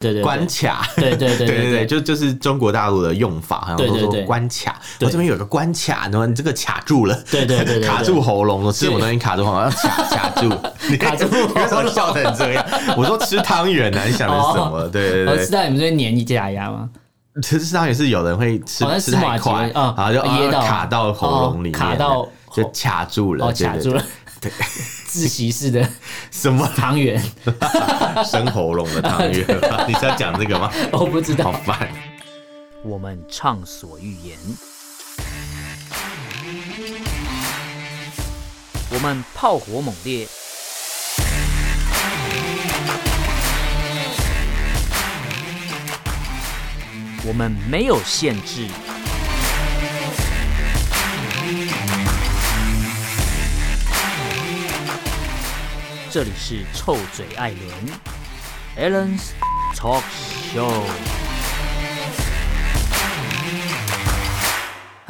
对对关卡，对对对对 对，就就是中国大陆的用法，好像都说关卡。我这边有个关卡，然后你这个卡住了，对对对，卡住喉咙了，吃什么东西卡住喉咙，要卡 卡住，你 卡住，为什么笑成这样？我说吃汤圆呢，你想的是什么？对对对，吃汤圆你们会粘一假牙吗？吃吃汤圆是有人会吃吃太快，然后就噎到卡到喉咙里面，卡到就卡住了，卡住了。对，自习式的 什么汤圆？生喉咙的汤圆？你是要讲这个吗？我不知道。好烦。我们畅所欲言，我们炮火猛烈，我们没有限制。这里是臭嘴艾伦 a l a n s Talk Show。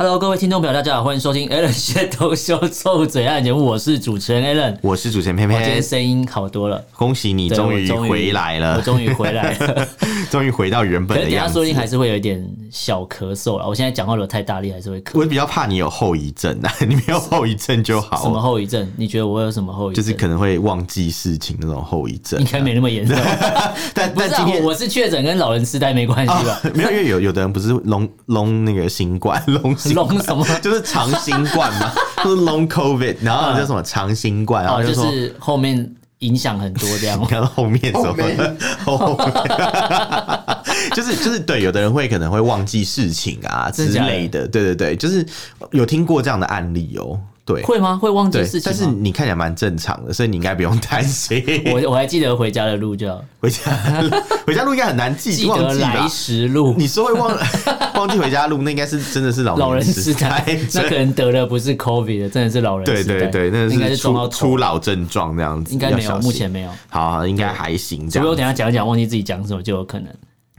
Hello，各位听众朋友，大家好，欢迎收听 Allen's Talk Show 臭嘴艾伦节目，我是主持人 Allen，我是主持人偏偏，我今天声音好多了，恭喜你终于回来了，我终于回来了，终于回到原本的样子。等下说不定还是会有一点小咳嗽了，我现在讲话如果太大力还是会咳。我比较怕你有后遗症啊，你没有后遗症就好。什么后遗症？你觉得我有什么后遗症？就是可能会忘记事情那种后遗症，应该没那么严重。但但今天我是确诊，跟老人痴呆没关系吧？没有，因为有有的人不是 long long 那个新冠 long long 什么？就是长新冠嘛，就是 long COVID，然后叫什么长新冠，然后就是后面影响很多这样。你 看后面什么？后面就是就是对，有的人会可能会忘记事情啊之类的，对对对，就是有听过这样的案例哦。对，会吗？会忘记事情？但是你看起来蛮正常的，所以你应该不用担心。我我还记得回家的路，就回家 回家路应该很难记，记得来时路。你说会忘 忘记回家路，那应该是真的是老老人痴呆，那可能得的不是 COVID 的，真的是老人痴呆。对对对，那应该是初初老症状这样子，应该没有，目前没有。好，应该还行。如果我等下讲一讲，忘记自己讲什么，就有可能。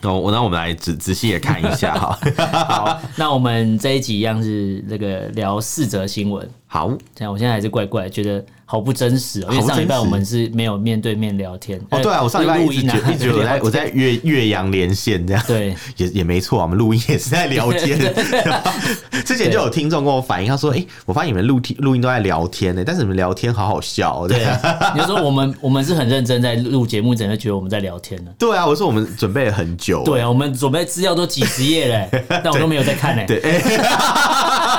哦，我那我们来仔仔细的看一下哈。好，那我们这一集一样是那个聊四则新闻。好，这样我现在还是怪怪，觉得好不真实哦。因为上礼拜我们是没有面对面聊天。哦，对啊，我上礼拜录音一直我在 我在岳岳阳连线这样。对，也也没错，我们录音也是在聊天。之前就有听众跟我反映，他说：“哎，我发现你们录听录音都在聊天呢，但是你们聊天好好笑。”对，你说我们我们是很认真在录节目，怎么会觉得我们在聊天呢？对啊，我说我们准备了很久。对啊，我们准备资料都几十页嘞，但我都没有在看嘞。对，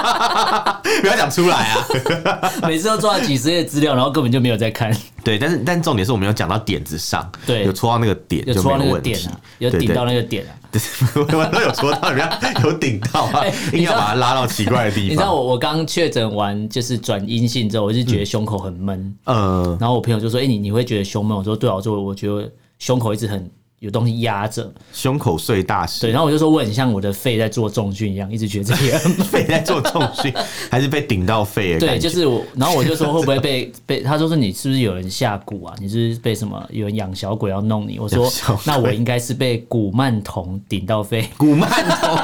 不要讲出来啊！每次都做了几十页资料，然后根本就没有在看。对，但是但重点是我们有讲到点子上，对，有戳到那个点，有戳到那个点啊，有顶到那个点啊。我们都有戳到，人家有顶到啊，硬要把它拉到奇怪的地方。你知道我我刚确诊完就是转阴性之后，我就觉得胸口很闷，嗯，然后我朋友就说：“哎，你你会觉得胸闷？”我说：“对啊，我说我觉得胸口一直很。”有东西压着，胸口碎大石。对，然后我就说我很像我的肺在做重训一样，一直觉得这个 肺在做重训，还是被顶到肺了。对，就是我。然后我就说会不会被被？他说是你是不是有人下蛊啊？你是不是被什么有人养小鬼要弄你？我说那我应该是被古曼童顶到肺。古曼童，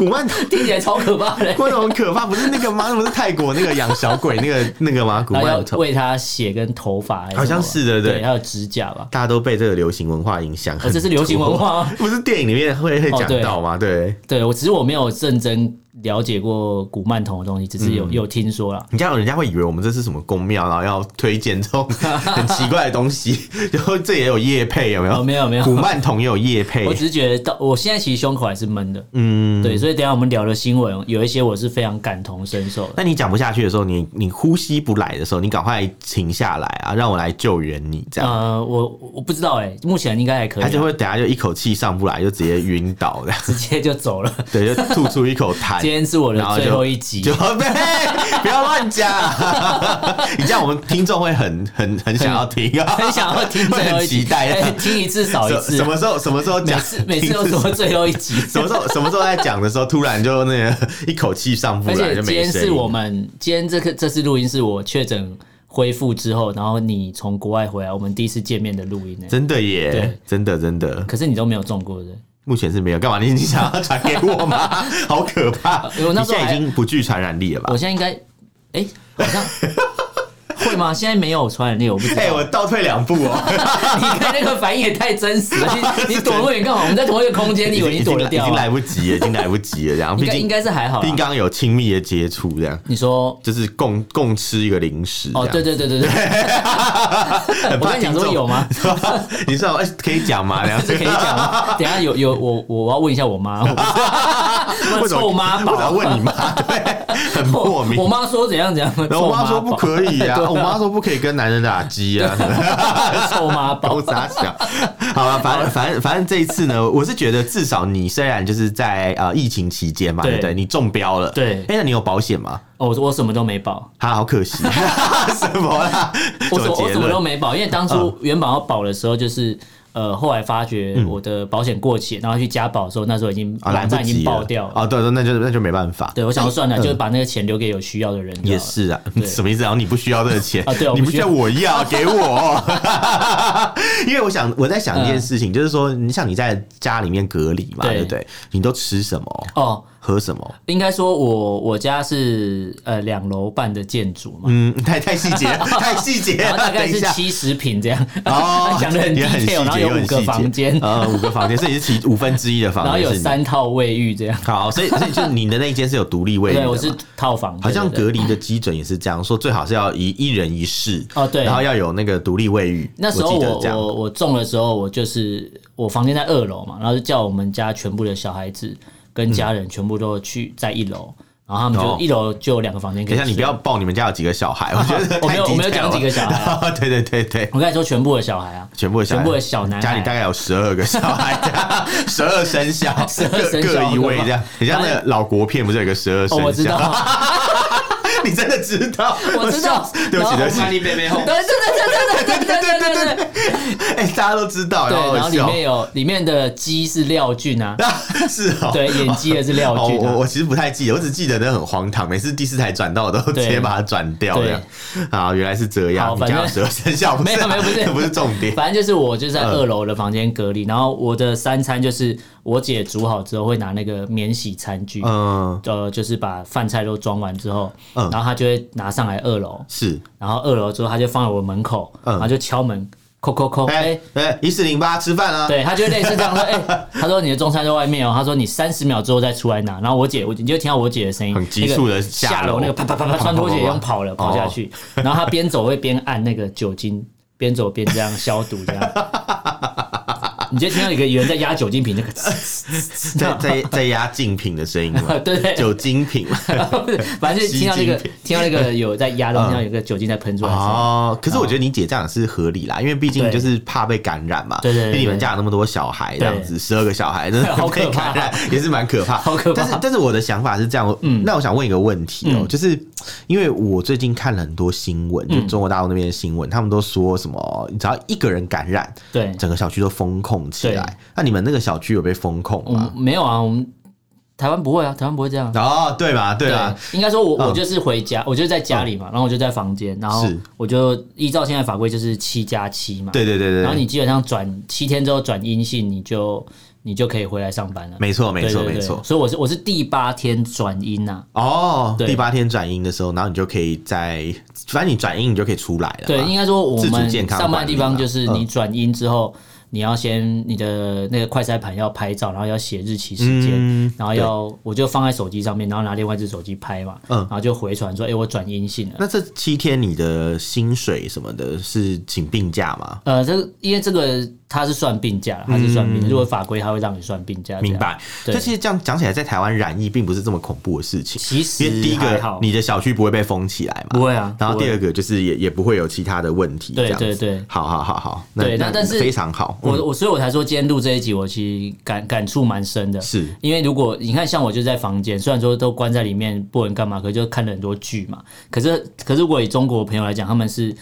古曼童听起来超可怕的，古曼童很可怕，不是那个吗？那不是泰国那个养小鬼那个 那个吗？古曼童为他血跟头发，好像是的，对，还有指甲吧。大家都被这个流行文化影响。这是流行文化，不是电影里面会会讲到吗？对，对我只是我没有认真了解过古曼童的东西，只是有有听说了。你这样人家会以为我们这是什么宫庙，然后要推荐这种很奇怪的东西。然后这也有叶配，有没有？没有没有，古曼童也有叶配。我只是觉得到我现在其实胸口还是闷的。嗯，对，所以等下我们聊的新闻有一些我是非常感同身受。那你讲不下去的时候，你你呼吸不来的时候，你赶快停下来啊，让我来救援你。这样。呃，我我不知道哎，目前应该还可以。他就会等下就一口气上不来，就直接晕倒的，直接就走了。对，就吐出一口痰。今天是我的最后一集，就 不要乱讲。你这样我们听众会很很很想要听啊，很想要听，很期待听一次少一次。什么时候什么时候讲？每次每次都说最后一集。什么时候什么时候在讲的时候，突然就那个一口气上不来，就没。今天是我们今天这个这次录音是我确诊恢复之后，然后你从国外回来，我们第一次见面的录音呢。真的耶，真的真的。可是你都没有中过的。目前是没有，干嘛？你你想要传给我吗？好可怕！你现在已经不具传染力了吧？我现在应该，哎，好像会吗？现在没有传染力，我不知道。哎，我倒退两步哦。你看那个反应也太真实了，你 你躲那么远干嘛？我们在同一个空间，你以为你躲得掉？已经来不及了，已经来不及了。这样，毕竟应该是还好。毕竟刚刚有亲密的接触，这样。你说就是共共吃一个零食。哦，对对对对对。我跟你讲说有吗？你说哎，可以讲吗？这样子可以讲吗？等下有有我我要问一下我妈。臭妈宝，我要问你妈，对，很莫名。我妈说怎样怎样，我妈说不可以啊，我妈说不可以跟男人打机啊，臭妈宝 傻笑。好了，反正反正反正这一次呢，我是觉得至少你虽然就是在呃疫情期间嘛，对不对？你中标了，对。哎，那你有保险吗？哦，我什么都没保，他好可惜，什么啦？我我什么都没保，因为当初原本要保的时候就是。呃，后来发觉我的保险过期，然后去加保的时候，那时候已经网站已经爆掉了。哦，对对，那就那就没办法。对，我想说算了，就把那个钱留给有需要的人。也是啊，什么意思？然后你不需要这个钱啊？对，你不需要我要给我。因为我想我在想一件事情，就是说，你像你在家里面隔离嘛，对不对？你都吃什么？哦。喝什么？应该说我，我我家是呃两楼半的建筑嘛。嗯，太太细节，太细节。然后大概是七十平这样。哦，讲的很 detail，然后有五个房间，呃，五个房间，这也是其五分之一的房间。然后有三套卫浴这样。好，所以所以就你的那一间是有独立卫浴的。对，我是套房。好像隔离的基准也是这样说，最好是要一一人一室。哦，对。然后要有那个独立卫浴。那时候我我我中的时候，我就是我房间在二楼嘛，然后就叫我们家全部的小孩子。跟家人全部都去在一楼，然后他们就一楼就有两个房间。等一下，你不要报你们家有几个小孩，我觉得 我没有我没有讲几个小孩。对对对对，我跟你说全部的小孩啊，全部的全部的小男孩，家里大概有十二个小孩，十二生肖，十二各一位这样。你像那个老国片不是有个十二生肖？我知道。你真的知道？我知道。对不起，对不起。对对对对对对对对对对。哎，大家都知道。对，然后里面有里面的鸡是廖俊啊，是哦。对，演鸡的是廖俊。我我其实不太记得，我只记得那很荒唐，每次第四台转到我都直接把它转掉。对。啊，原来是这样。反正十二生肖 没有没有不是不是重点，反正就是我就在二楼的房间隔离，然后我的三餐就是。我姐煮好之后会拿那个免洗餐具，嗯，呃，就是把饭菜都装完之后，嗯，然后她就会拿上来二楼，是，然后二楼之后她就放在我门口，嗯，然后就敲门，扣扣扣，哎哎，一四零八吃饭啊，对，她就 类似这样说，哎，她说你的中餐在外面哦，她说你三十秒之后再出来拿，然后我姐，我你就听到我姐的声音，很急速的下楼，那个啪啪啪啪 穿拖鞋用跑了跑下去，然后她边走会边按那个酒精，边走边这样消毒这样。你就听到一个有人在压酒精瓶，那个 在在在压竞品的声音吗？对对，酒精瓶，反正就听到那个听到那个有在压，然后听到有个酒精在喷出来。哦，可是我觉得你姐这样是合理啦，因为毕竟就是怕被感染嘛。对对，因为你们家有那么多小孩，这样子十二个小孩，真的好可怕，也是蛮可怕。好可怕。但是但是我的想法是这样，嗯，那我想问一个问题哦，就是因为我最近看了很多新闻，就中国大陆那边的新闻，他们都说什么，只要一个人感染，对，整个小区都封控。起来，那你们那个小区有被封控吗？没有啊，我们台湾不会啊，台湾不会这样哦，对吧？对啊，应该说我我就是回家，我就在家里嘛，然后我就在房间，然后我就依照现在法规就是七加七嘛，对对对对，然后你基本上转七天之后转阴性，你就你就可以回来上班了。没错，没错，没错。所以我是我是第八天转阴呐。哦，第八天转阴的时候，然后你就可以在，反正你转阴你就可以出来了。对，应该说我们上班的地方就是你转阴之后。你要先你的那个快筛盘要拍照，然后要写日期时间，嗯、然后要我就放在手机上面，然后拿另外一只手机拍嘛，嗯，然后就回传说，哎、欸，我转阴性了。那这七天你的薪水什么的是请病假吗？呃，这因为这个。他是算病假，他是算病。如果法规他会让你算病假。明白。这其实这样讲起来，在台湾染疫并不是这么恐怖的事情。其实，因为第一个，你的小区不会被封起来嘛？不会啊。然后第二个就是也也不会有其他的问题。对对对。好好好好。对，那但是非常好。我我所以我才说今天录这一集，我其实感感触蛮深的。是因为如果你看，像我就在房间，虽然说都关在里面不能干嘛，可是就看了很多剧嘛。可是可是如果以中国朋友来讲，他们是。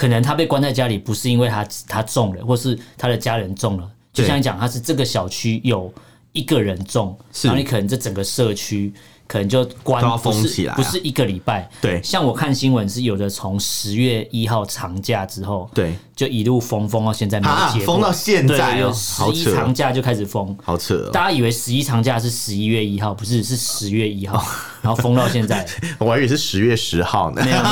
可能他被关在家里，不是因为他他中了，或是他的家人中了。就像你讲，他是这个小区有一个人中，然后你可能这整个社区。可能就关要封起来，不是一个礼拜。对，像我看新闻是有的，从十月一号长假之后，对，就一路封封到现在没有解，封到现在哦，十一长假就开始封，好扯。大家以为十一长假是十一月一号，不是，是十月一号，然后封到现在。我还以为是十月十号呢。没有没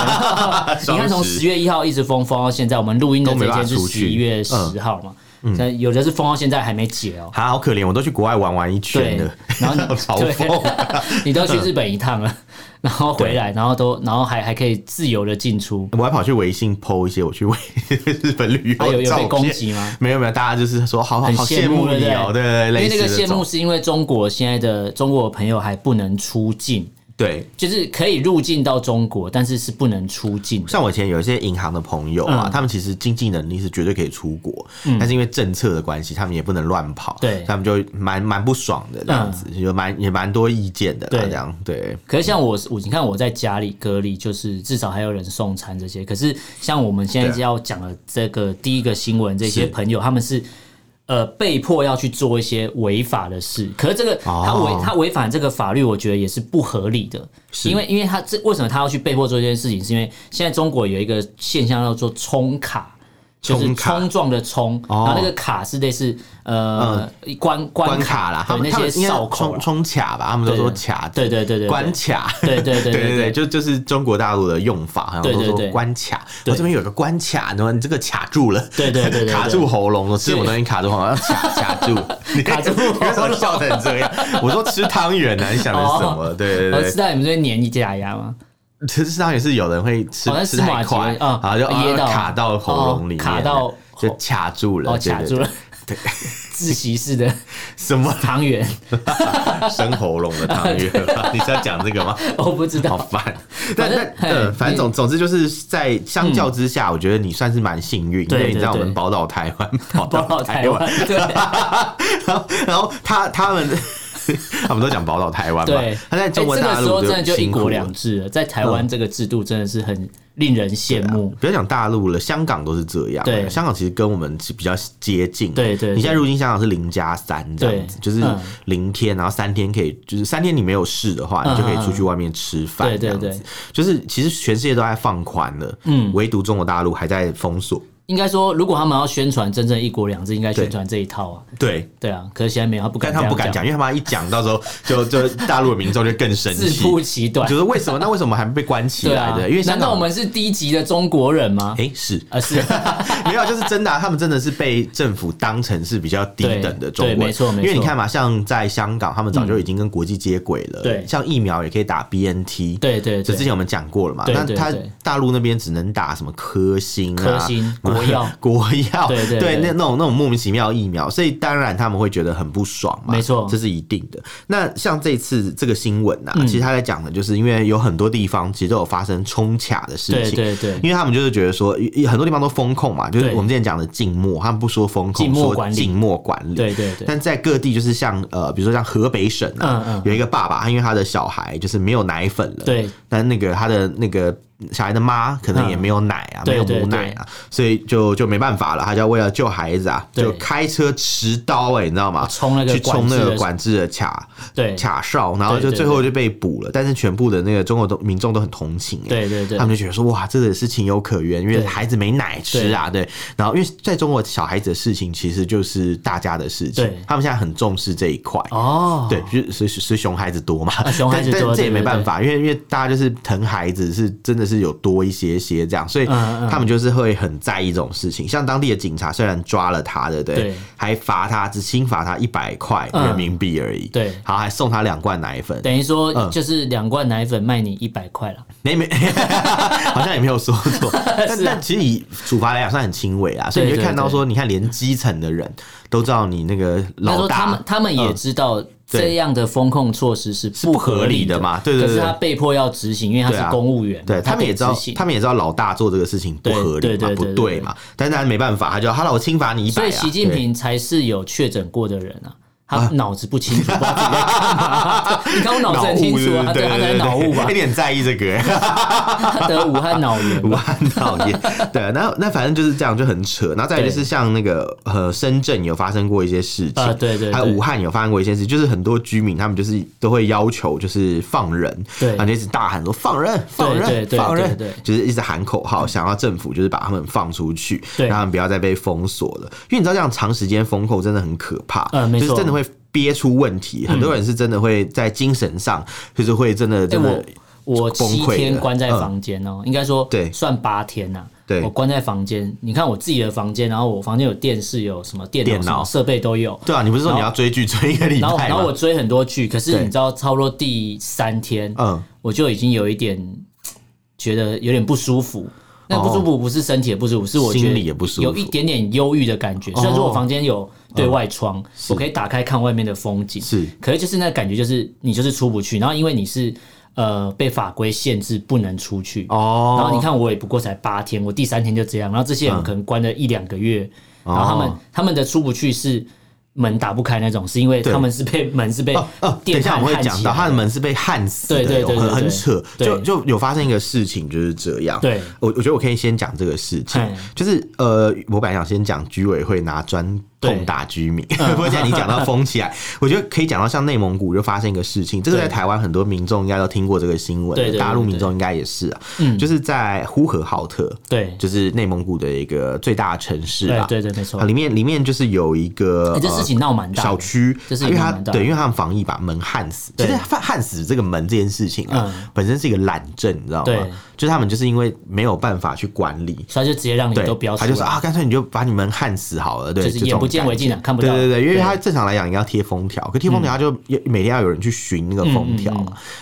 有，你看从十月一号一直封封到现在，我们录音的这天是十一月十号嘛。嗯，有的是封到现在还没解哦，他好可怜，我都去国外玩玩一圈了，然后你 嘲讽，你都去日本一趟了，然后回来，然后都，然后还还可以自由的进出，我还跑去微信 po 一些我去 日本旅游，有有被攻击吗？没有没有，大家就是说好好羡慕你哦，对对？对，因为那个羡慕是因为中国现在的中国朋友还不能出境。对，就是可以入境到中国，但是是不能出境。像我以前有一些银行的朋友啊，嗯、他们其实经济能力是绝对可以出国，嗯、但是因为政策的关系，他们也不能乱跑，对，他们就蛮蛮不爽的这样子，嗯、有蛮也蛮多意见的，对，这样对。可是像我，我你看我在家里隔离，就是至少还有人送餐这些。可是像我们现在要讲的这个第一个新闻，这些朋友他们是。呃，被迫要去做一些违法的事，可是这个他违他违反这个法律，我觉得也是不合理的，因为因为他这为什么他要去被迫做这件事情？是因为现在中国有一个现象叫做冲卡。就是冲撞的冲，然后那个卡是类似呃关关卡啦，对，那些哨口冲卡吧，他们都说卡，对对对对，关卡，对对对对 对，就就是中国大陆的用法，好像都说关卡。我这边有个关卡，然后你这个卡住了，对对对，卡住喉咙了，吃什么东西卡住喉咙，卡卡住，卡住，为什么笑成这样？我说吃汤圆呢，你想的是什么？对对对，吃到你们这边黏一假牙吗？其实上也是有人会吃吃太快啊，然后就噎到卡到喉咙里面，卡到就卡住了，卡住了。对，窒息式的 什么汤圆？生喉咙的汤圆？你是要讲这个吗？我不知道，好烦。但但呃，反正总总之就是在相较之下，我觉得你算是蛮幸运，因为你知道我们宝岛台湾，宝岛台湾，对。然后然后他他们。他们都讲宝岛台湾嘛，对，他在中国大陆、欸、这个时候真的就一国两制了，在台湾这个制度真的是很令人羡慕。不要讲大陆了，香港都是这样。对，香港其实跟我们是比较接近。对，对对，你现在入境香港是零加三这样子，就是零天，然后三天可以，就是三天你没有事的话，你就可以出去外面吃饭。对对对，就是其实全世界都在放宽了，嗯，唯独中国大陆还在封锁。应该说，如果他们要宣传真正一国两制，应该宣传这一套啊。对对啊，可是现在没有，他不敢，但他们不敢讲，因为他们一讲，到时候就就大陆的民众就更生气，自曝其短，就是为什么？那为什么还被关起来 的？因为难道我们是低级的中国人吗？哎，是啊，是 没有，就是真的，他们真的是被政府当成是比较低等的中国人，没错没错。因为你看嘛，像在香港，他们早就已经跟国际接轨了，对，像疫苗也可以打 BNT，对对，就之前我们讲过了嘛，那他大陆那边只能打什么科兴啊，科兴国药。国。药。对对对，那那种那种莫名其妙疫苗，所以当然他们会觉得很不爽嘛，没错，这是一定的。那像这次这个新闻呐，其实他在讲的就是，因为有很多地方其实都有发生冲卡的事情，对对对，因为他们就是觉得说，很多地方都封控嘛，就是我们之前讲的静默，他们不说封控，说静默管理，对对对。但在各地就是像呃，比如说像河北省啊，有一个爸爸，他因为他的小孩就是没有奶粉了，对，但那个他的那个。小孩的妈可能也没有奶啊，没有母奶啊，所以就就没办法了，他就要为了救孩子啊，就开车持刀哎，你知道吗？冲那个去冲那个管制的卡，对。卡哨，然后就最后就被捕了。但是全部的那个中国都民众都很同情，对对对，他们就觉得说哇，这个是情有可原，因为孩子没奶吃啊，对。然后因为在中国小孩子的事情其实就是大家的事情，他们现在很重视这一块。哦，对，就所以所以熊孩子多嘛，熊孩子多，但这也没办法，因为因为大家就是疼孩子，是真的。是有多一些些这样，所以他们就是会很在意这种事情。像当地的警察虽然抓了他，对不对？还罚他，只轻罚他一百块人民币而已。对，好，还送他两罐奶粉，等于说就是两罐奶粉卖你一百块了。没没，好像也没有说错。但但其实以处罚来讲算很轻微啊，所以你会看到说，你看连基层的人都知道你那个老大，他们他们也知道。这样的风控措施是不合理的嘛？对对对，可是他被迫要执行，因为他是公务员，对他们也知道，他们也知道老大做这个事情不合理嘛，不对嘛？但是他没办法，他就好了，我轻罚你一百。所以习近平才是有确诊过的人啊，他脑子不清楚，不知道自己在干嘛。你看我脑子很清楚啊，对，他在脑雾吧？有点在意这个，他得武汉脑炎，武汉脑炎。对，那那反正就是这样，就很扯。然后再就是像那个呃，深圳有发生过一些事情，对对，还有武汉有发生过一些事，就是很多居民他们就是都会要求就是放人，对，然后一直大喊说放人，放人，放人，对，就是一直喊口号，想要政府就是把他们放出去，让他们不要再被封锁了。因为你知道这样长时间封控真的很可怕，嗯，没错，就是真的会。会憋出问题，很多人是真的会在精神上，就是会真的真的我七天关在房间哦，应该说对，算八天呐。对，我关在房间，你看我自己的房间，然后我房间有电视，有什么电脑设备都有。对啊，你不是说你要追剧追一个礼拜吗？然后我追很多剧，可是你知道，差不多第三天，嗯，我就已经有一点觉得有点不舒服。那不舒服不是身体的不舒服，是我觉得有一点点忧郁的感觉。虽然说我房间有。对外窗，我可以打开看外面的风景。是，可是就是那感觉，就是你就是出不去。然后因为你是呃被法规限制不能出去哦。然后你看我也不过才八天，我第三天就这样。然后这些人可能关了一两个月，然后他们他们的出不去是门打不开那种，是因为他们是被门是被哦哦。等一下我会讲到他的门是被焊死的，对对对，很扯。就就有发生一个事情就是这样。对，我我觉得我可以先讲这个事情，就是呃，我本来想先讲居委会拿砖。痛打居民，不过现在你讲到封起来，我觉得可以讲到像内蒙古就发生一个事情，这个在台湾很多民众应该都听过这个新闻，大陆民众应该也是啊，就是在呼和浩特，对，就是内蒙古的一个最大的城市啊，对对没错，里面里面就是有一个这事情闹蛮大，小区，因为他对，因为他们防疫把门焊死，其实焊死这个门这件事情啊，本身是一个懒政，你知道吗？就是他们就是因为没有办法去管理，所以就直接让你都不要，他就说啊，干脆你就把你们焊死好了，对，就是眼不见为净了，看不到。对对对，因为他正常来讲应该要贴封条，可贴封条他就每天要有人去寻那个封条，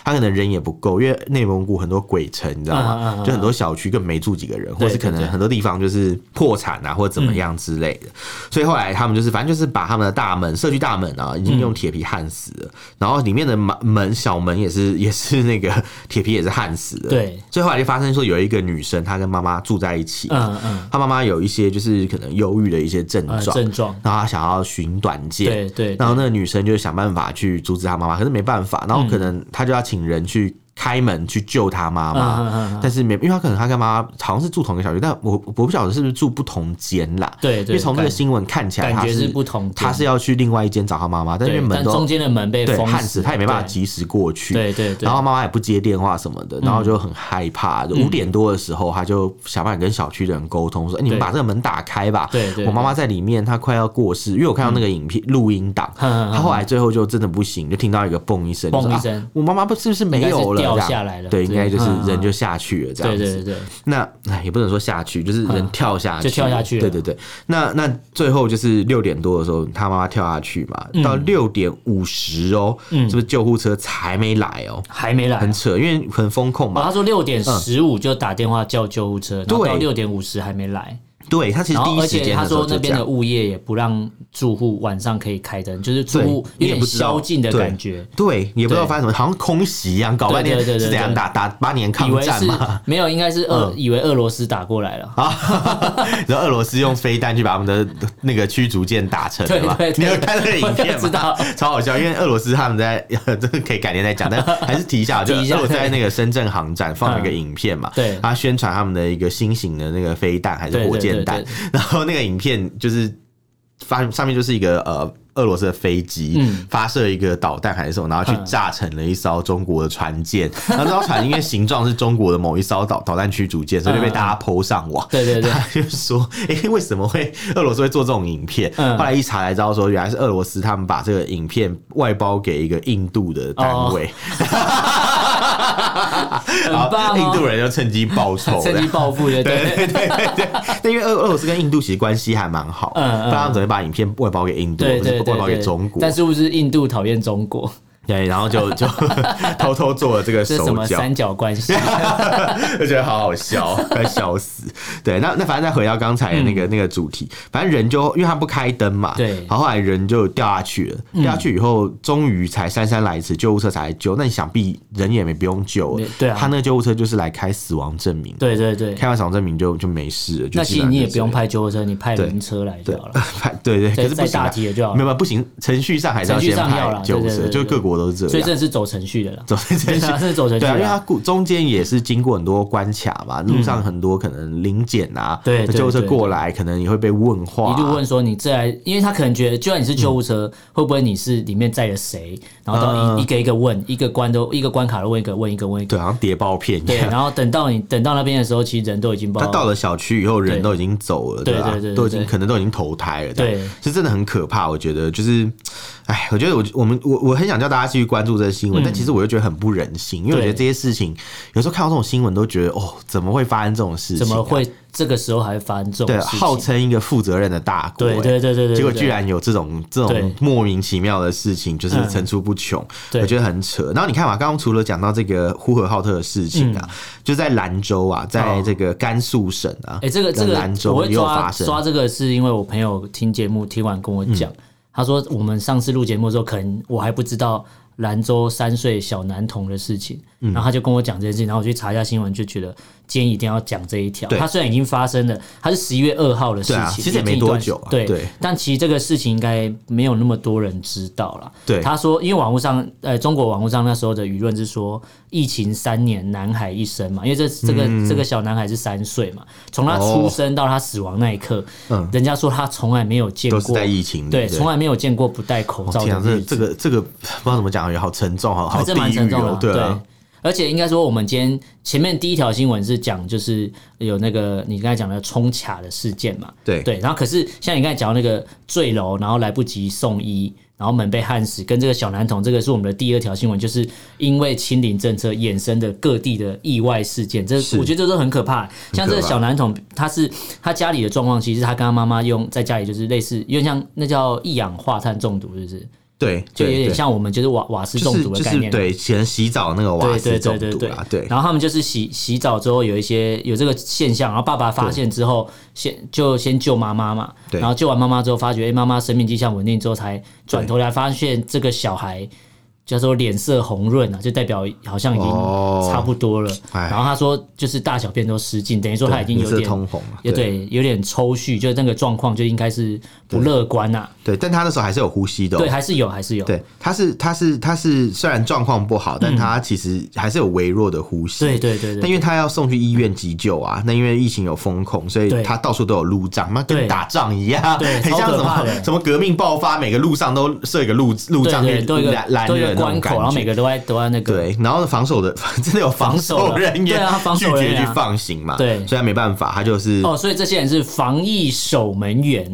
他可能人也不够，因为内蒙古很多鬼城，你知道吗？就很多小区根本没住几个人，或是可能很多地方就是破产啊，或者怎么样之类的。所以后来他们就是，反正就是把他们的大门、社区大门啊，已经用铁皮焊死了，然后里面的门门小门也是也是那个 铁皮也是焊死的。对，所以后来就发生说有一个女生，她跟妈妈住在一起，嗯嗯，她妈妈有一些就是可能忧郁的一些症状，症状，然后她想。想要寻短见，对对，然后那个女生就想办法去阻止她妈妈，可是没办法，然后可能她就要请人去。开门去救他妈妈，但是没，因为他可能他跟妈妈好像是住同一个小区，但我我不晓得是不是住不同间啦。对，因为从那个新闻看起来，感觉是不同。他是要去另外一间找他妈妈，但因为门都中间的门被焊死，他也没办法及时过去。对对对。然后妈妈也不接电话什么的，然后就很害怕。五点多的时候，他就想办法跟小区的人沟通，说：“你们把这个门打开吧。”我妈妈在里面，她快要过世，因为我看到那个影片录音档，他后来最后就真的不行，就听到一个嘣一声，嘣一声，我妈妈不是不是没有了。掉下来了，对，应该就是人就下去了这样子。对对对，那也不能说下去，就是人跳下去，就跳下去。对对对，那那最后就是六点多的时候，他妈妈跳下去嘛，到六点五十哦，是不是救护车才没来哦？还没来，很扯，因为很风控嘛。他说六点十五就打电话叫救护车，到六点五十还没来。对他其实第一时间，他说那边的物业也不让住户晚上可以开灯，就是住户有点宵禁的感觉。对，也不知道发生什么，好像空袭一样，搞半天是怎样打打八年抗战嘛？没有，应该是俄以为俄罗斯打过来了啊，然后俄罗斯用飞弹去把他们的那个驱逐舰打沉了嘛？你有看那个影片吗？知道，超好笑，因为俄罗斯他们在 这个可以改天再讲，但还是提一下，就俄罗斯在那个深圳航展放了一个影片嘛，对，他宣传他们的一个新型的那个飞弹还是火箭。然后那个影片就是发上面就是一个呃俄罗斯的飞机发射一个导弹还是什么，然后去炸成了一艘中国的船舰。然后这艘船因为形状是中国的某一艘导导弹驱逐舰，所以就被大家 po 上网。对对对，就是说，哎，为什么会 俄罗斯会做这种影片？后来一查才知道，说原来是俄罗斯他们把这个影片外包给一个印度的单位。印度人就趁机报仇，趁机报复，对。对对对 因为俄俄罗斯跟印度其实关系还蛮好，嗯，他们准备把影片外包给印度，不是外包给中国。但是不是印度讨厌中国？对，然后就就 偷偷做了这个手脚，什么三角关系，就觉得好好笑，快笑死。对，那那反正再回到刚才的那个、嗯、那个主题，反正人就因为他不开灯嘛，对，然后后来人就掉下去了，掉下去以后，终于才姗姗来迟，救护车才来救。那你想必人也没不用救了，对啊，他那个救护车就是来开死亡证明，对对对，开完死亡证明就就没事了。那其实你也不用派救护车，你派灵车来就好了。派对对，可是不行啊，没有没有不行，程序上还是要先派救护车，就各国都是这样，所以这是。走程序的了，走程序，是走程序。对啊，因为它中间也是经过很多关卡嘛，路上很多可能临检啊，对，救护车过来，可能也会被问话，一路问说你这来，因为他可能觉得，就算你是救护车，会不会你是里面载了谁？然后到一一个一个问，一个关都一个关卡都问一个，问一个问一个，对，好像谍报片。对，然后等到你等到那边的时候，其实人都已经报。他到了小区以后，人都已经走了，对对对，都已经可能都已经投胎了，对，是真的很可怕。我觉得就是。哎，我觉得我我们我我很想叫大家继续关注这个新闻，嗯、但其实我又觉得很不忍心，因为我觉得这些事情有时候看到这种新闻都觉得哦，怎么会发生这种事情、啊？怎么会这个时候还会发生这种事情？对，号称一个负责任的大国，对对对对对，结果居然有这种这种莫名其妙的事情，就是层出不穷，嗯、我觉得很扯。然后你看嘛，刚刚除了讲到这个呼和浩特的事情啊，嗯、就在兰州啊，在这个甘肃省啊，哎、欸，这个这个兰州也有发生。抓这个是因为我朋友听节目听完跟我讲。他说：“我们上次录节目的时候，可能我还不知道兰州三岁小男童的事情，然后他就跟我讲这件事情，然后我去查一下新闻，就觉得。”今天一定要讲这一条。他虽然已经发生了，他是十一月二号的事情，其实也没多久。对，但其实这个事情应该没有那么多人知道了。对，他说，因为网络上，呃，中国网络上那时候的舆论是说，疫情三年，男孩一生嘛，因为这这个这个小男孩是三岁嘛，从他出生到他死亡那一刻，人家说他从来没有见过都是在疫情，对，从来没有见过不戴口罩的日子。这个这个不知道怎么讲，也好沉重，好好地狱，对。而且应该说，我们今天前面第一条新闻是讲，就是有那个你刚才讲的冲卡的事件嘛，对对。然后可是像你刚才讲到那个坠楼，然后来不及送医，然后门被焊死，跟这个小男童，这个是我们的第二条新闻，就是因为清零政策衍生的各地的意外事件，这我觉得这都很可怕。像这个小男童，他是他家里的状况，其实他跟他妈妈用在家里就是类似，因为像那叫一氧化碳中毒，是不是？对，就有点像我们就是瓦瓦斯中毒的概念，对，以前洗澡那个瓦斯中毒啊，对。然后他们就是洗洗澡之后有一些有这个现象，然后爸爸发现之后，先就先救妈妈嘛，然后救完妈妈之后，发觉哎，妈妈生命迹象稳定之后，才转头来发现这个小孩。叫做脸色红润啊，就代表好像已经差不多了。然后他说，就是大小便都失禁，等于说他已经有点通红了，也对，有点抽搐，就那个状况就应该是不乐观呐。对，但他那时候还是有呼吸的，对，还是有，还是有。对，他是他是他是虽然状况不好，但他其实还是有微弱的呼吸。对对对。但因为他要送去医院急救啊，那因为疫情有封控，所以他到处都有路障，那跟打仗一样，对，很像什么什么革命爆发，每个路上都设一个路路障，对，都有拦人关口，然后每个。都在都在那个对，然后防守的 真的有防守人员，对啊，拒绝去放行嘛，对，所以他没办法，他就是哦，所以这些人是防疫守门员，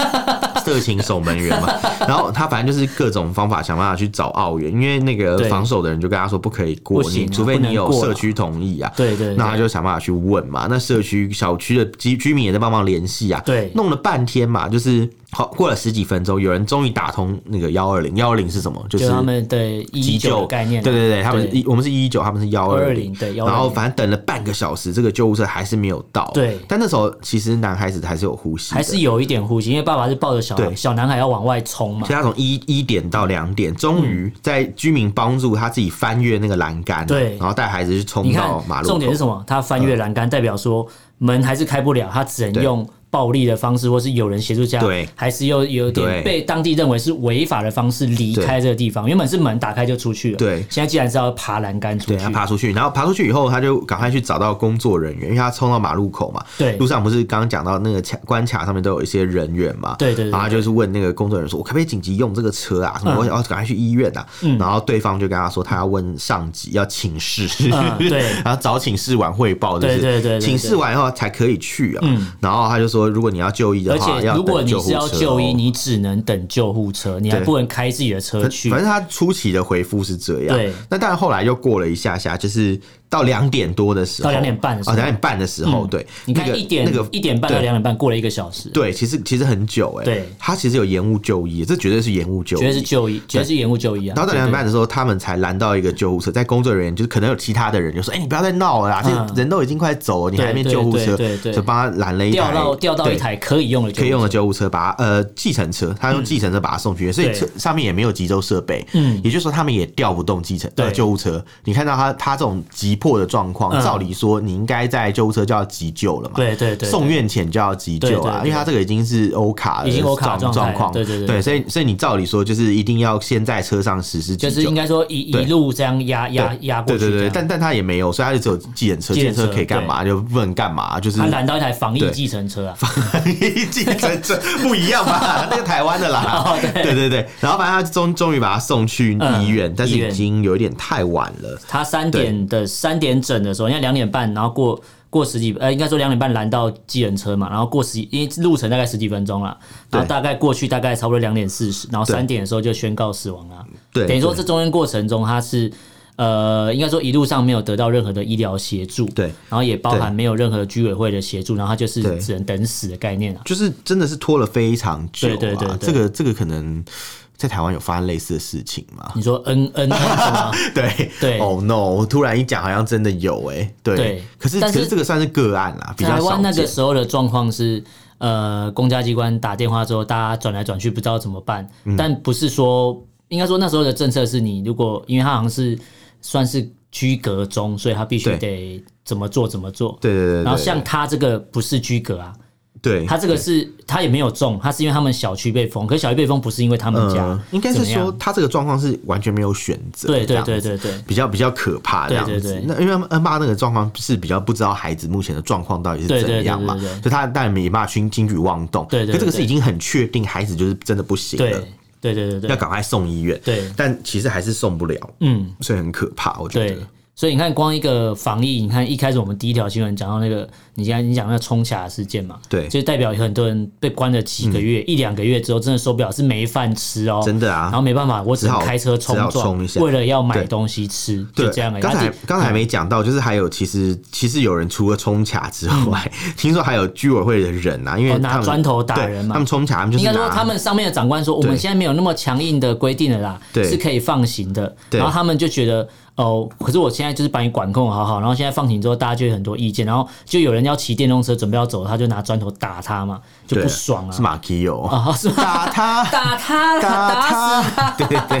色情守门员嘛。然后他反正就是各种方法想办法去找澳元，因为那个防守的人就跟他说不可以过，你除非你有社区同意啊，对对，那他就想办法去问嘛。那社区小区的居居民也在帮忙联系啊，对，弄了半天嘛，就是。好，过了十几分钟，有人终于打通那个幺二零。幺二零是什么？就是他们的急救概念。对对对，他们一我们是一一九，他们是幺二零。对，然后反正等了半个小时，这个救护车还是没有到。对，但那时候其实男孩子还是有呼吸，还是有一点呼吸，因为爸爸是抱着小孩，小男孩要往外冲嘛。所以他从一一点到两点，终于在居民帮助他自己翻越那个栏杆，对，然后带孩子去冲到马路。重点是什么？他翻越栏杆，代表说门还是开不了，他只能用。暴力的方式，或是有人协助家，对，还是又有点被当地认为是违法的方式离开这个地方。原本是门打开就出去了，对，现在既然是要爬栏杆出去，他爬出去，然后爬出去以后，他就赶快去找到工作人员，因为他冲到马路口嘛，对，路上不是刚刚讲到那个卡关卡上面都有一些人员嘛，对对，然后他就是问那个工作人员说：“我可不可以紧急用这个车啊？什么我要赶快去医院啊？”然后对方就跟他说：“他要问上级要请示，对，然后找请示完汇报，对对对，请示完以后才可以去啊。”然后他就说：“如果你要就医。”而且，如果你是要就医，你只能等救护车，你还不能开自己的车去。反正他初期的回复是这样。对，那但后来又过了一下下，就是。到两点多的时候，到两点半的时候，两点半的时候，对，你看一点那个一点半到两点半过了一个小时，对，其实其实很久哎，对，他其实有延误就医，这绝对是延误就医，绝对是就医，绝对是延误就医啊。然后到两点半的时候，他们才拦到一个救护车，在工作人员就是可能有其他的人就说：“哎，你不要再闹了啦，这人都已经快走了，你还没救护车？”对对，就帮他拦了一台，调到调到一台可以用的可以用的救护车，把他呃计程车，他用计程车把他送去，所以车上面也没有急救设备，嗯，也就是说他们也调不动计程的救护车。你看到他他这种急迫的状况。照理说，你应该在救护车就要急救了嘛？对对对，送院前就要急救啊，因为他这个已经是欧卡的状状况。对对对，所以所以你照理说就是一定要先在车上实施就是应该说一一路这样压压压过去。对对对，但但他也没有，所以他就只有计程车，计程车可以干嘛？就不能干嘛？就是他拦到一台防疫计程车啊，防疫计程车不一样吧？那个台湾的啦，对对对。然后反正他终终于把他送去医院，但是已经有一点太晚了。他三点的三点整的时候，两点半，然后过过十几，呃，应该说两点半拦到机人车嘛，然后过十几，因为路程大概十几分钟了，然后大概过去大概差不多两点四十，然后三点的时候就宣告死亡了。对，等于说这中间过程中他是呃，应该说一路上没有得到任何的医疗协助，对，然后也包含没有任何居委会的协助，然后他就是只能等死的概念啊，就是真的是拖了非常久啊，对对对，这个这个可能。在台湾有发生类似的事情吗？你说 N N 吗？对对，Oh no！我突然一讲，好像真的有哎、欸。对，对可是可是这个算是个案啦。比较台湾那个时候的状况是，呃，公家机关打电话之后，大家转来转去，不知道怎么办。嗯、但不是说，应该说那时候的政策是你如果，因为他好像是算是居隔中，所以他必须得怎么做怎么做。对对，对。然后像他这个不是居隔啊。对，他这个是他也没有中，他是因为他们小区被封，可是小区被封不是因为他们家，应该是说他这个状况是完全没有选择，对对对对对，比较比较可怕这样子。那因为 N 八那个状况是比较不知道孩子目前的状况到底是怎样嘛，所以他当然没办法去轻举妄动。对对，可这个是已经很确定孩子就是真的不行了，对对对对，要赶快送医院。对，但其实还是送不了，嗯，所以很可怕，我觉得。所以你看，光一个防疫，你看一开始我们第一条新闻讲到那个，你现在你讲那个冲卡事件嘛，对，就代表有很多人被关了几个月，一两个月之后，真的受不了，是没饭吃哦，真的啊，然后没办法，我只能开车冲撞，为了要买东西吃，就这样而已。刚才刚才还没讲到，就是还有其实其实有人除了冲卡之外，听说还有居委会的人啊，因为拿砖头打人嘛，他们冲卡，他们就是应该说他们上面的长官说，我们现在没有那么强硬的规定了啦，是可以放行的，然后他们就觉得。哦，可是我现在就是把你管控好好，然后现在放行之后，大家就有很多意见，然后就有人要骑电动车准备要走，他就拿砖头打他嘛，就不爽啊。是马基友啊，是打他，打他，打他，对对对，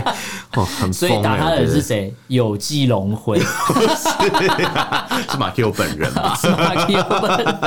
哦，很所以打他的人是谁？有纪龙辉，是马基友本人吧？是马基友本人。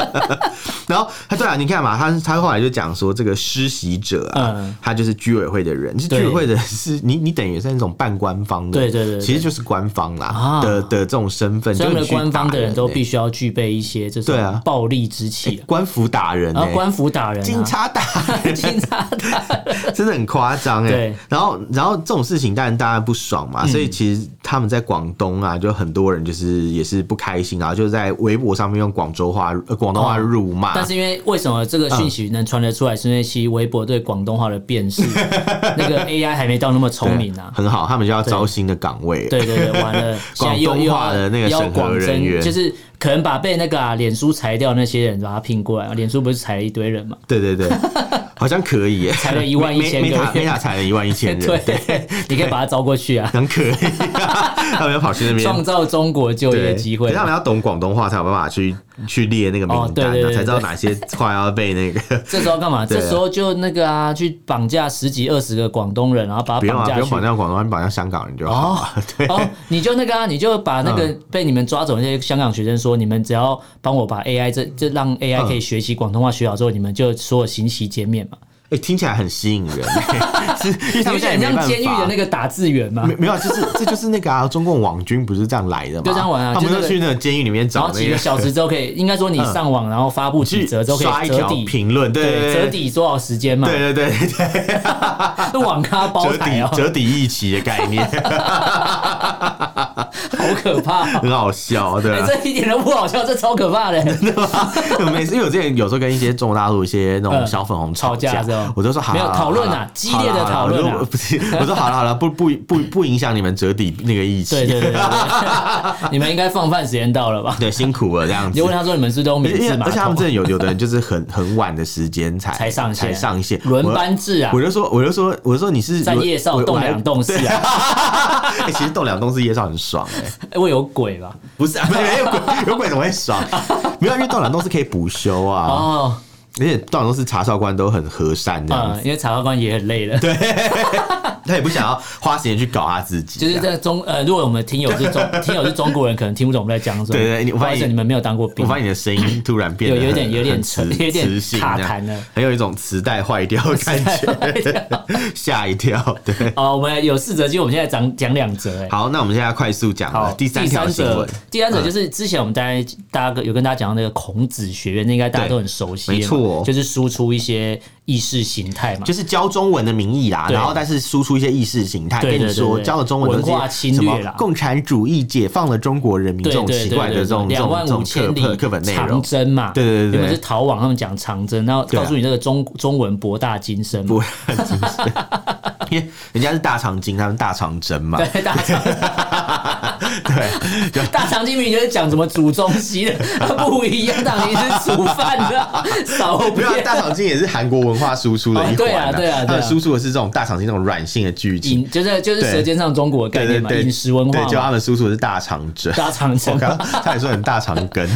然后他对啊，你看嘛，他他后来就讲说，这个施袭者啊，他就是居委会的人，是居委会的是你你等于是那种半官方的，对对对，其实就是官。方啦的的这种身份，所有的官方的人都必须要具备一些这种暴力之气。官府打人，然后官府打人，警察打人，警察打人，真的很夸张哎。对，然后然后这种事情当然大家不爽嘛，所以其实他们在广东啊，就很多人就是也是不开心，然后就在微博上面用广州话、广东话辱骂。但是因为为什么这个讯息能传得出来，是因为其实微博对广东话的辨识，那个 AI 还没到那么聪明啊。很好，他们就要招新的岗位。对对对。完了，广东话的那个审核人员，就是可能把被那个啊脸书裁掉那些人把他聘过来，脸书不是裁了一堆人嘛？对对对，好像可以耶，裁了一万一千个人，Meta 裁了一万一千人，对，你可以把他招过去啊，很可以，他们要跑去那边创造中国就业机会，他们要懂广东话才有办法去。去列那个名单，才知道哪些快要被那个。这时候干嘛？这时候就那个啊，去绑架十几二十个广东人，然后把他绑架去。不用绑架广东人，绑架香港人就好。对。哦，你就那个啊，你就把那个被你们抓走那些香港学生说，你们只要帮我把 AI 这这让 AI 可以学习广东话学好之后，你们就所有刑期减免嘛。哎，听起来很吸引人，是因为他们现在很像监狱的那个打字员嘛？没没有，就是这就是那个啊，中共网军不是这样来的吗？就这样玩啊，他们就去那个监狱里面找，几个小时之后可以，应该说你上网然后发布几折之后可以刷一条评论，对，折抵多少时间嘛？对对对对，是网咖包台哦，折抵一期的概念，好可怕，很好笑，对，这一点都不好笑，这超可怕的，真的吗？每次因为我之前有时候跟一些中国大陆一些那种小粉红吵架。哦。我就说好，没有讨论啊，激烈的讨论啊。不是，我说好了好了，不不不不影响你们折抵那个义气。对对对，你们应该放饭时间到了吧？对，辛苦了这样子。你问他说你们是都免治马桶，而且他们真的有有的人就是很很晚的时间才才上才上线，轮班制啊。我就说我就说我就说你是在夜少栋两栋是啊？其实栋两栋是夜少很爽哎，因为有鬼吧？不是，没有鬼，有鬼怎么会爽？没有，因为栋两栋是可以补休啊。哦。而且栋梁栋是查哨官都很和善的，嗯，因为查哨官也很累了，对，他也不想要花时间去搞他自己。就是在中呃，如果我们听友是中 听友是中国人，可能听不懂我们在讲什么。对对，我发现你们没有当过兵，我发现你的声音突然变得有点有点磁，有点卡痰了，很有一种磁带坏掉的感觉，吓一跳。对，哦，我们有四则，其实我们现在讲讲两则，哎，好，那我们现在快速讲第三条新闻。第三则就是之前我们大家大家有跟大家讲到那个孔子学院，那应该大家都很熟悉，没错。就是输出一些意识形态嘛，就是教中文的名义啦，然后但是输出一些意识形态，跟你说教的中文都是什么共产主义解放了中国人民这种奇怪的这种两万五千里课本内容，长征嘛，对对对，原本是逃亡，他们讲长征，然后告诉你这个中中文博大精深，博大精深，因为人家是大长今，他们大长征嘛，对大长，对，大长今明明就是讲什么煮中西的，不一样，大长今是煮饭的，少不要大长今也是韩国文化输出的一环，对啊对啊，他输出的是这种大长今那种软性的剧情，就是就是舌尖上中国的概念嘛，饮食文化，对，就他们输出的是大长征，大长征，他也说很大长根，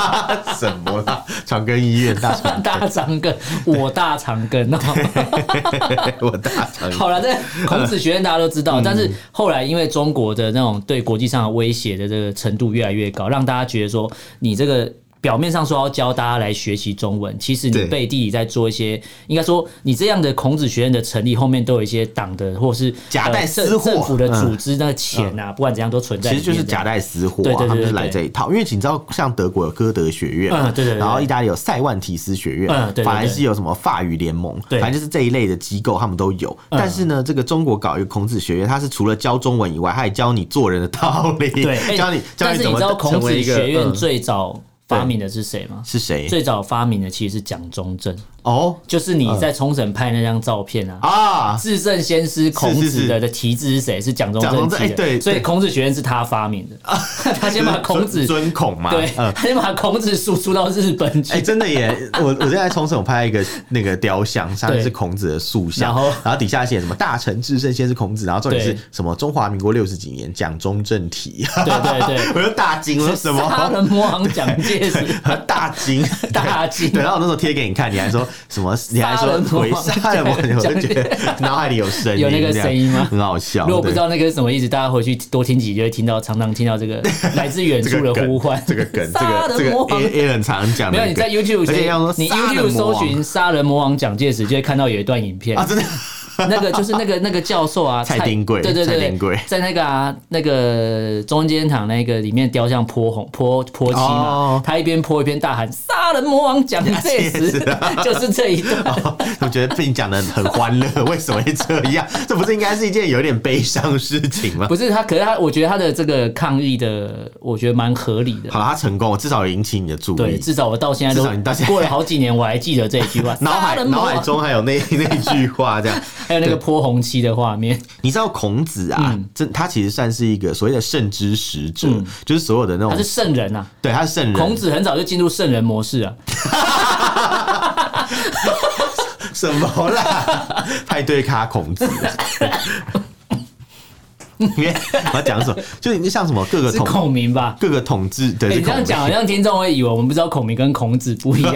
什么啦？长庚医院大长 大长根，我大长庚哦，我大长。好了，这孔子学院大家都知道，但是后来因为中国的那种对国际上的威胁的这个程度越来越高，让大家觉得说你这个。表面上说要教大家来学习中文，其实你背地里在做一些，应该说你这样的孔子学院的成立后面都有一些党的或是夹带私货政府的组织，那个钱啊，不管怎样都存在。其实就是夹带私货，对对对，他们是来这一套。因为你知道，像德国有歌德学院，嗯，对对，然后意大利有塞万提斯学院，嗯，对，法兰西有什么法语联盟，对，反正就是这一类的机构，他们都有。但是呢，这个中国搞一个孔子学院，它是除了教中文以外，还教你做人的道理，对，教你教你怎么成为一个。孔子学院最早。发明的是谁吗？是谁？最早发明的其实是蒋中正。哦，就是你在冲绳拍那张照片啊啊！至圣先师孔子的的题字是谁？是蒋中正题的。对，所以孔子学院是他发明的。他先把孔子尊孔嘛，对，他先把孔子输出到日本去。哎，真的耶！我我现在在冲绳，我拍一个那个雕像，上面是孔子的塑像，然后然后底下写什么“大成至圣先师孔子”，然后重点是什么“中华民国六十几年蒋中正题”。对对对，我就大惊了，什么杀人魔王蒋介石，大惊 大惊。对，然后我那时候贴给你看，你还说。什么？你还说回杀人魔？我就觉得脑海里有声音，有那个声音吗？很好笑。如果不知道那个是什么意思，大家回去多听几集，就会听到，常常听到这个 来自远处的呼唤。这个梗，这个这个也也很常讲。没有你在 YouTube，你 YouTube 搜寻“杀人魔王蒋介石”，就会看到有一段影片啊，真的。那个就是那个那个教授啊，蔡丁贵，对对对，在那个啊那个中间堂那个里面雕像泼红泼泼漆嘛，他一边泼一边大喊“杀人魔王蒋介石”，就是这一段。我觉得被你讲的很欢乐，为什么会这样？这不是应该是一件有点悲伤的事情吗？不是他，可是他，我觉得他的这个抗议的，我觉得蛮合理的。好，他成功，至少引起你的注意。对，至少我到现在都过了好几年，我还记得这一句话，脑海脑海中还有那那句话这样。还有那个泼红漆的画面，你知道孔子啊，这他其实算是一个所谓的圣之使者，就是所有的那种，他是圣人啊，对，他是圣人。孔子很早就进入圣人模式啊，什么啦？派对咖孔子。因为我要讲什么？就你像什么各个统孔明吧，各个统治对。你这样讲，好像听众会以为我们不知道孔明跟孔子不一样，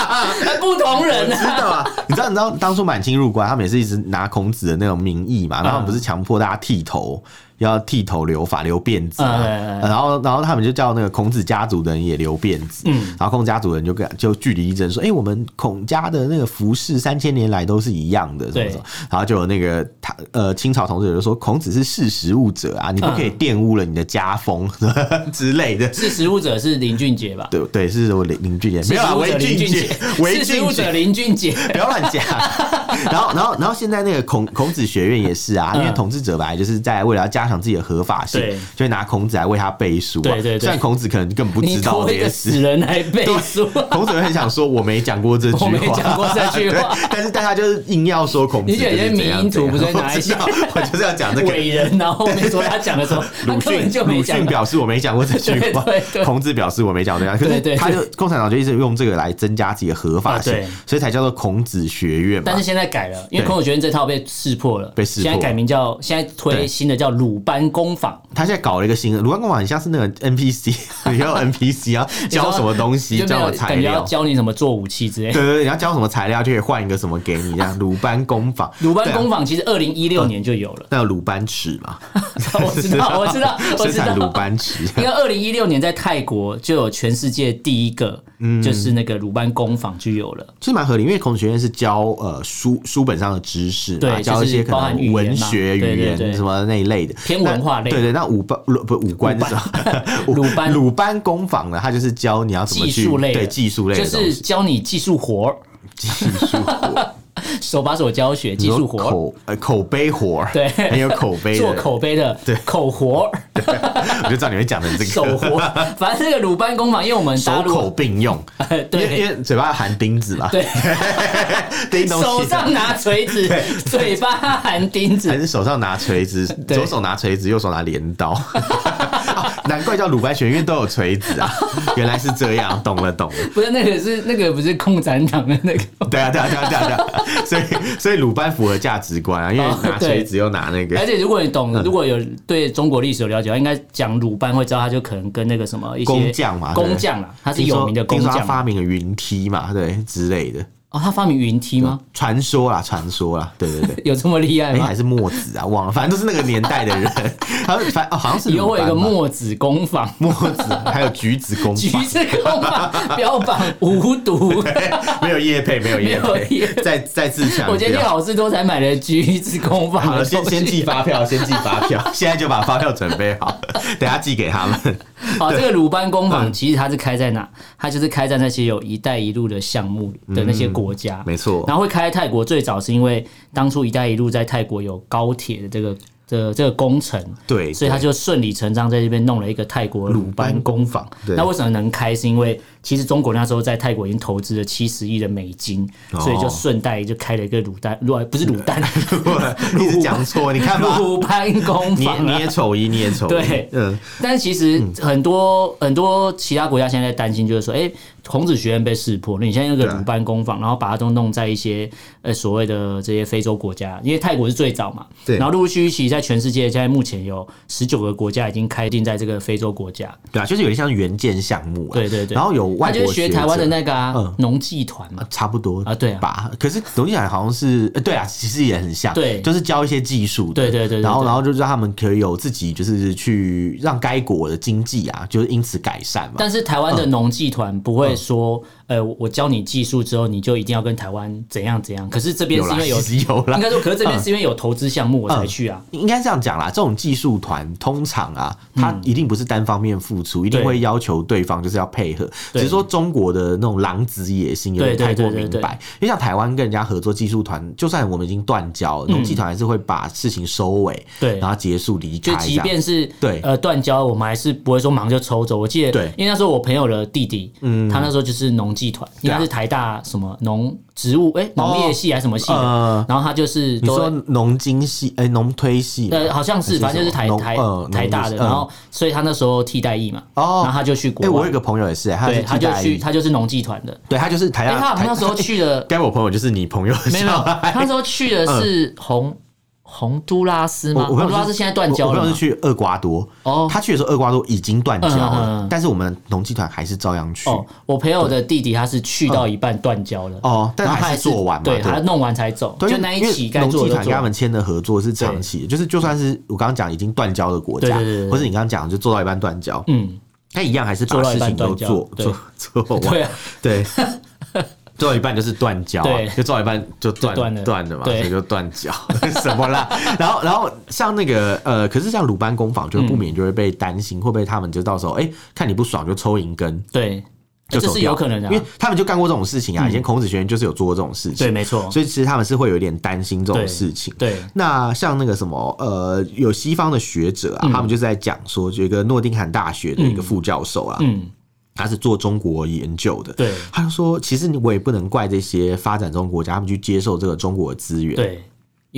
不同人。知道啊？你知道？你知道当初满清入关，他们也是一直拿孔子的那种名义嘛，然后不是强迫大家剃头。要剃头留发留辫子，然后然后他们就叫那个孔子家族的人也留辫子，然后孔子家族的人就跟就据理力争说，哎，我们孔家的那个服饰三千年来都是一样的，什么什么，然后就有那个他呃清朝统治者就说孔子是识时务者啊，你不可以玷污了你的家风 之类的。识时务者是林俊杰吧？对对，是什么林林俊杰？没有啊，林俊杰，识时务者林俊杰，不要乱讲。然后然后然后现在那个孔孔子学院也是啊，因为统治者本来就是在为了要加强。想自己的合法性，就会拿孔子来为他背书。对对对，虽然孔子可能根本不知道这些事。死人来背书，孔子会很想说我没讲过这句话，我没讲过这句话，但是大家就是硬要说孔子。你觉得迷因图不是拿一下？我就是要讲这个。伟人，然后后面说他讲的时候，鲁迅就鲁迅表示我没讲过这句话，孔子表示我没讲过这样，可是他就共产党就一直用这个来增加自己的合法性，所以才叫做孔子学院。但是现在改了，因为孔子学院这套被识破了，被识破，现在改名叫现在推新的叫鲁班工坊。他现在搞了一个新的鲁班工坊，很像是那个 NPC，你 要 NPC 啊，教什么东西，教材料，教你怎么做武器之类。对对对，你要教什么材料，就可以换一个什么给你这样。鲁班工坊，鲁班工坊其实二零一六年就有了。那有鲁班尺吗？我知道，我知道，我知道鲁班尺。因为二零一六年在泰国就有全世界第一个，就是那个鲁班工坊就有了，其实蛮合理，因为孔子学院是教呃书书本上的知识，对，教一些可能文学语言什么那一类的偏文化类。对对，那武班不武官是吧？鲁班。鲁班工坊呢，他就是教你要怎么去对技术类，就是教你技术活儿，技术活。手把手教学，技术活，口呃口碑活，对，很有口碑，做口碑的，对，口活，我就知道你会讲的这个手活。反正这个鲁班工坊，因为我们手口并用，对，因为嘴巴含钉子嘛，对，手上拿锤子，嘴巴含钉子，还是手上拿锤子，左手拿锤子，右手拿镰刀。难怪叫鲁班学院，因为都有锤子啊！原来是这样，懂了懂了。不是那个是那个不是共产党的那个？对啊对啊对啊对啊对啊！所以所以鲁班符合价值观啊，因为拿锤子又拿那个。而且如果你懂，如果有对中国历史有了解，应该讲鲁班会知道，他就可能跟那个什么一些工匠嘛，工匠啦，他是有名的工匠，他发明了云梯嘛，对之类的。哦，他发明云梯吗？传说啦，传说啦，对对对，有这么厉害吗？还是墨子啊？忘了，反正都是那个年代的人。他反哦，好像是以后会有一个墨子工坊，墨子还有橘子工坊，橘子工坊标榜无毒，没有叶配，没有叶配，再再自强调，我今天去好事多才买了橘子工坊。好了，先先寄发票，先寄发票，现在就把发票准备好，等下寄给他们。好，这个鲁班工坊其实它是开在哪？它就是开在那些有一带一路的项目的那些国家，没错。然后会开在泰国，最早是因为当初一带一路在泰国有高铁的这个。的这个工程，对，所以他就顺理成章在这边弄了一个泰国鲁班工坊。那为什么能开？是因为其实中国那时候在泰国已经投资了七十亿的美金，所以就顺带就开了一个鲁丹，鲁不是鲁丹，你是讲错，你看鲁 班工坊，你也丑一，你也丑。对，嗯。但是其实很多很多其他国家现在在担心，就是说，哎，孔子学院被识破，那你现在那个鲁班工坊，然后把它都弄在一些呃所谓的这些非洲国家，因为泰国是最早嘛，对。然后陆陆续续其实在全世界现在目前有十九个国家已经开定在这个非洲国家，对啊，就是有点像援建项目啊，对对对，然后有外国学台湾的那个啊，农技团嘛，差不多啊，对吧？可是农技团好像是，对啊，其实也很像，对，就是教一些技术，对对对，然后然后就让他们可以有自己就是去让该国的经济啊，就是因此改善嘛。但是台湾的农技团不会说，呃，我教你技术之后，你就一定要跟台湾怎样怎样。可是这边是因为有有应该说，可是这边是因为有投资项目我才去啊，应该这样讲。啦，这种技术团通常啊，他一定不是单方面付出，嗯、一定会要求对方就是要配合。对只是说中国的那种狼子野心有点太过明白。因为像台湾跟人家合作技术团，就算我们已经断交，农技团还是会把事情收尾，对，然后结束离开。就即便是对呃断交，我们还是不会说马上就抽走。我记得，对，因为那时候我朋友的弟弟，嗯，他那时候就是农技团，应该是台大什么农。植物哎，农业系还是什么系的？然后他就是你说农经系哎，农推系呃，好像是，反正就是台台台大的。然后所以他那时候替代役嘛，然后他就去国外。我有一个朋友也是，对，他就去，他就是农技团的。对，他就是台大。他那时候去的，该我朋友就是你朋友，没有，他那时候去的是红。洪都拉斯吗？洪都拉斯现在断交了。我是去厄瓜多。哦，他去的时候厄瓜多已经断交了，但是我们农技团还是照样去。哦，我朋友的弟弟他是去到一半断交了。哦，但他还是做完嘛？对，他弄完才走。就那一起该做的。农技团跟他们签的合作是长期的，就是就算是我刚刚讲已经断交的国家，或是你刚刚讲就做到一半断交，嗯，他一样还是把事情都做做做完。对。做到一半就是断交，对，就做到一半就断断了嘛，所以就断交 什么啦？然后，然后像那个呃，可是像鲁班工坊，就不免就会被担心，会不会他们就到时候哎，看你不爽就抽银根，对，就，这是有可能的，因为他们就干过这种事情啊。以前孔子学院就是有做过这种事情，对，没错。所以其实他们是会有一点担心这种事情。对，那像那个什么呃，有西方的学者啊，他们就是在讲说，有一个诺丁汉大学的一个副教授啊，嗯。他是做中国研究的，对，他就说，其实我也不能怪这些发展中国家，他们去接受这个中国的资源，对。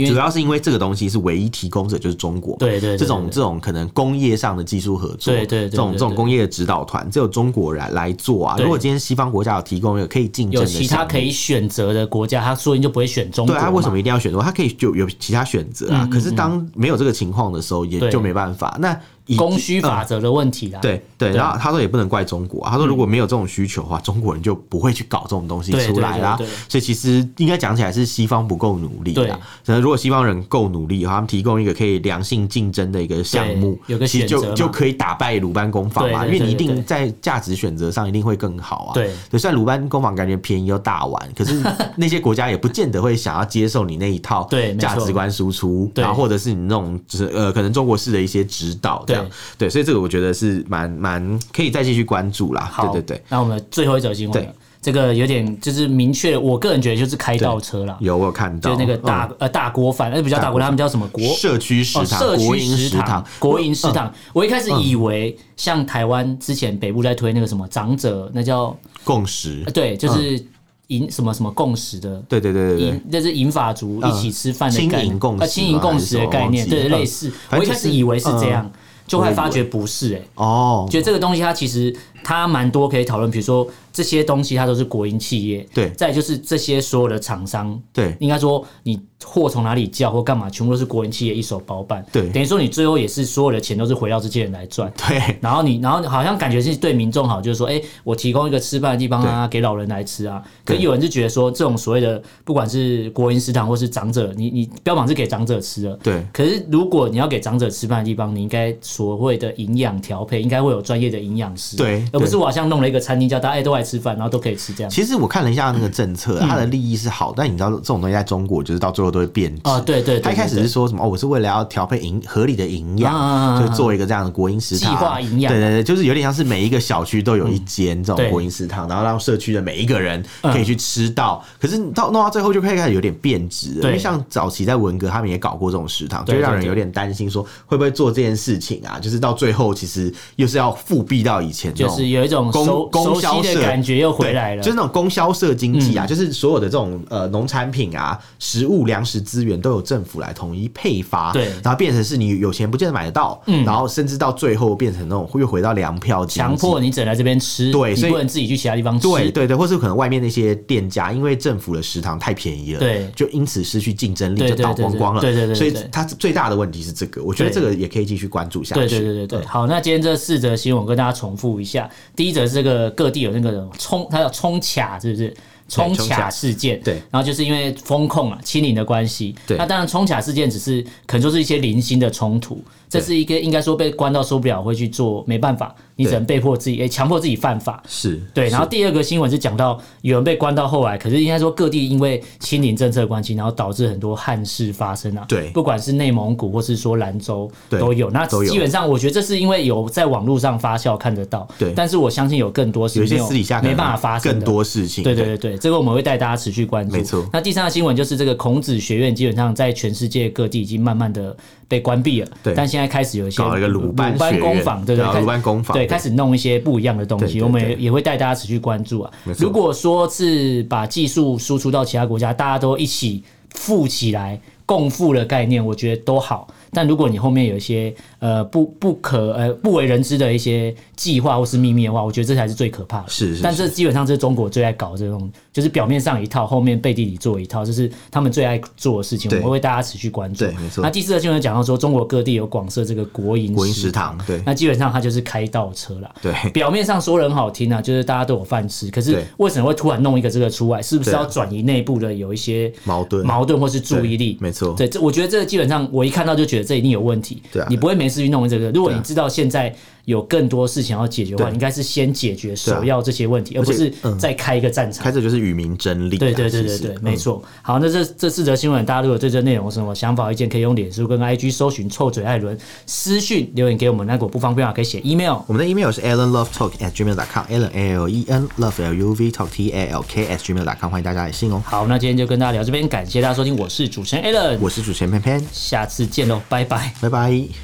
主要是因为这个东西是唯一提供者就是中国，对对，这种这种可能工业上的技术合作，对对，这种这种工业的指导团只有中国人来做啊。如果今天西方国家有提供一个可以竞争的，有其他可以选择的国家，他说不定就不会选中国。对，他为什么一定要选中国？他可以就有其他选择啊。可是当没有这个情况的时候，也就没办法。那供需法则的问题啦。对对，然后他说也不能怪中国，他说如果没有这种需求的话，中国人就不会去搞这种东西出来啦。所以其实应该讲起来是西方不够努力啦。如果西方人够努力，他们提供一个可以良性竞争的一个项目，有个选择就就可以打败鲁班工坊嘛。因为你一定在价值选择上一定会更好啊。对，虽然鲁班工坊感觉便宜又大碗，可是那些国家也不见得会想要接受你那一套价值观输出，然后或者是你那种就是呃可能中国式的一些指导这样。对，所以这个。我觉得是蛮蛮可以再继续关注啦。好，对对对。那我们最后一则新闻，这个有点就是明确，我个人觉得就是开倒车啦。有我有看到，就那个大呃大锅饭，那不叫大锅，他们叫什么国社区食堂、社区食堂、国营食堂。我一开始以为像台湾之前北部在推那个什么长者，那叫共识，对，就是银什么什么共识的，对对对对，那是银发族一起吃饭的概念，共识，青银共识的概念，对，类似。我一开始以为是这样。就会发觉不是哎、欸，哦，觉得这个东西它其实它蛮多可以讨论，比如说这些东西它都是国营企业，对，再就是这些所有的厂商，对，应该说你。货从哪里叫或干嘛，全部都是国营企业一手包办。对，等于说你最后也是所有的钱都是回到这些人来赚。对，然后你，然后好像感觉是对民众好，就是说，哎，我提供一个吃饭的地方啊，给老人来吃啊。可有人就觉得说，这种所谓的不管是国营食堂或是长者，你你标榜是给长者吃的。对。可是如果你要给长者吃饭的地方，你应该所谓的营养调配，应该会有专业的营养师。对。而不是我好像弄了一个餐厅，叫大家哎都来吃饭，然后都可以吃这样。其实我看了一下那个政策，它的利益是好，但你知道这种东西在中国就是到最后都会变质。对。对，对，对，他一开始是说什么？哦，我是为了要调配营合理的营养，就做一个这样的国营食堂。计划营养，对对对，就是有点像是每一个小区都有一间这种国营食堂，然后让社区的每一个人可以去吃到。可是到弄到最后就开始有点变质了，因为像早期在文革他们也搞过这种食堂，就让人有点担心说会不会做这件事情啊？就是到最后其实又是要复辟到以前，就是有一种供供销的感觉又回来了，就是那种供销社经济啊，就是所有的这种呃农产品啊、食物、粮食资源都有政府来统一配发，对，然后变成是你有钱不见得买得到，嗯，然后甚至到最后变成那种又回到粮票，强迫你只能来这边吃，对，所以不能自己去其他地方吃，对对对，或是可能外面那些店家，因为政府的食堂太便宜了，对，就因此失去竞争力，就倒光光了，对对对，所以它最大的问题是这个，我觉得这个也可以继续关注下去，对对对对。对。好，那今天这四则新闻我跟大家重复一下，第一则是这个各地有那个冲，它叫冲卡，是不是？冲卡事件，对，然后就是因为风控啊、清零的关系，对，那当然冲卡事件只是可能就是一些零星的冲突，这是一个应该说被关到受不了会去做，没办法。你只能被迫自己，诶，强迫自己犯法，是对。然后第二个新闻是讲到有人被关到后来，可是应该说各地因为清零政策关系，然后导致很多憾事发生啊。对，不管是内蒙古或是说兰州都有。那基本上我觉得这是因为有在网络上发酵看得到。对。但是我相信有更多是没有私底下没办法发生更多事情。对对对对，这个我们会带大家持续关注。没错。那第三个新闻就是这个孔子学院基本上在全世界各地已经慢慢的被关闭了。对。但现在开始有一些搞一个鲁班工坊，对对，鲁班工坊，对，开始弄一些。不一样的东西，我们也也会带大家持续关注啊。如果说是把技术输出到其他国家，大家都一起富起来。共富的概念，我觉得都好。但如果你后面有一些呃不不可呃不为人知的一些计划或是秘密的话，我觉得这才是最可怕的。是，是，是。但这基本上是中国最爱搞这种，就是表面上一套，后面背地里做一套，这是他们最爱做的事情。我们会为大家持续关注。对，没错。那第四个新闻讲到说，中国各地有广设这个国营国营食堂，对。那基本上它就是开倒车了。对。表面上说的很好听啊，就是大家都有饭吃。可是为什么会突然弄一个这个出来？是不是要转移内部的有一些矛盾、矛盾或是注意力？没错。对，这我觉得。这个基本上，我一看到就觉得这一定有问题。对啊，你不会没事去弄这个。如果你知道现在。有更多事情要解决的话，应该是先解决首要这些问题，而不是再开一个战场。开着就是与民争利。对对对对对，没错。好，那这这四则新闻，大家如果对这内容有什么想法、意见，可以用脸书跟 IG 搜寻“臭嘴艾伦”私讯留言给我们。那如果不方便的话，可以写 email。我们的 email 是 allenlovetalk@gmail.com，allen l e n love l u v talk t a l k at gmail.com，欢迎大家来信哦。好，那今天就跟大家聊这边，感谢大家收听，我是主持人 Allen，我是主持人偏偏，下次见喽，拜拜，拜拜。